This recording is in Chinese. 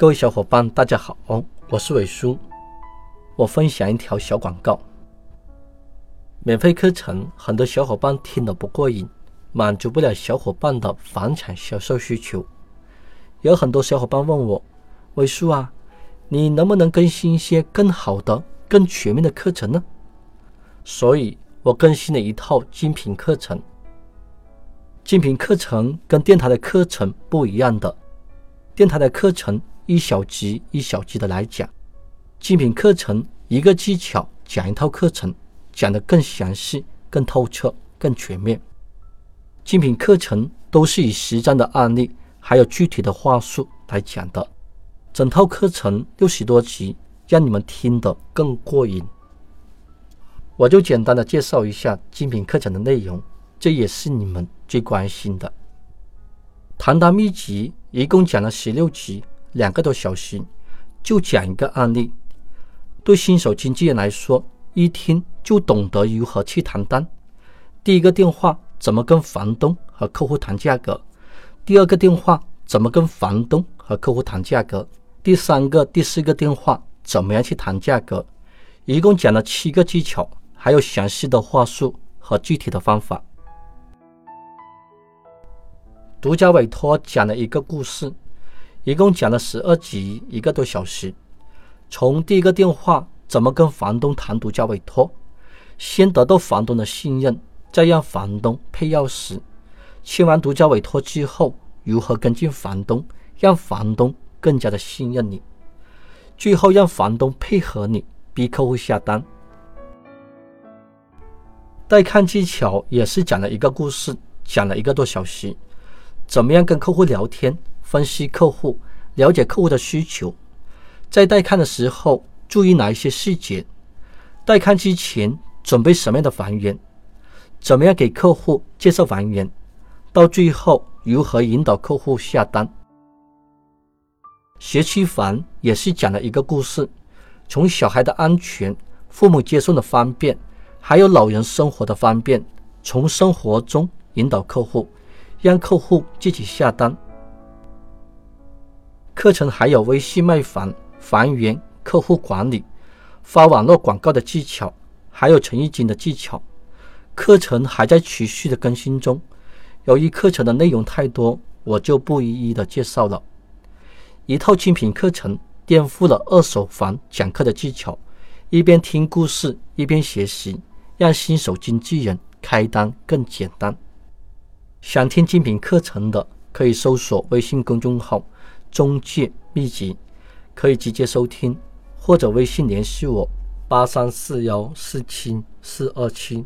各位小伙伴，大家好，我是伟叔。我分享一条小广告：免费课程，很多小伙伴听得不过瘾，满足不了小伙伴的房产销售需求。有很多小伙伴问我，伟叔啊，你能不能更新一些更好的、更全面的课程呢？所以我更新了一套精品课程。精品课程跟电台的课程不一样的，电台的课程。一小集一小集的来讲，精品课程一个技巧讲一套课程，讲得更详细、更透彻、更全面。精品课程都是以实战的案例，还有具体的话术来讲的。整套课程六十多集，让你们听得更过瘾。我就简单的介绍一下精品课程的内容，这也是你们最关心的。谈单秘籍一共讲了十六集。两个多小时就讲一个案例，对新手经纪人来说，一听就懂得如何去谈单。第一个电话怎么跟房东和客户谈价格？第二个电话怎么跟房东和客户谈价格？第三个、第四个电话怎么样去谈价格？一共讲了七个技巧，还有详细的话术和具体的方法。独家委托讲了一个故事。一共讲了十二集，一个多小时。从第一个电话怎么跟房东谈独家委托，先得到房东的信任，再让房东配钥匙。签完独家委托之后，如何跟进房东，让房东更加的信任你？最后让房东配合你，逼客户下单。带看技巧也是讲了一个故事，讲了一个多小时，怎么样跟客户聊天？分析客户，了解客户的需求，在带看的时候注意哪一些细节？带看之前准备什么样的房源？怎么样给客户介绍房源？到最后如何引导客户下单？学区房也是讲了一个故事，从小孩的安全、父母接送的方便，还有老人生活的方便，从生活中引导客户，让客户自己下单。课程还有微信卖房、房源、客户管理、发网络广告的技巧，还有诚意金的技巧。课程还在持续的更新中。由于课程的内容太多，我就不一一的介绍了。一套精品课程颠覆了二手房讲课的技巧，一边听故事一边学习，让新手经纪人开单更简单。想听精品课程的，可以搜索微信公众号。中介秘籍可以直接收听，或者微信联系我：八三四幺四七四二七。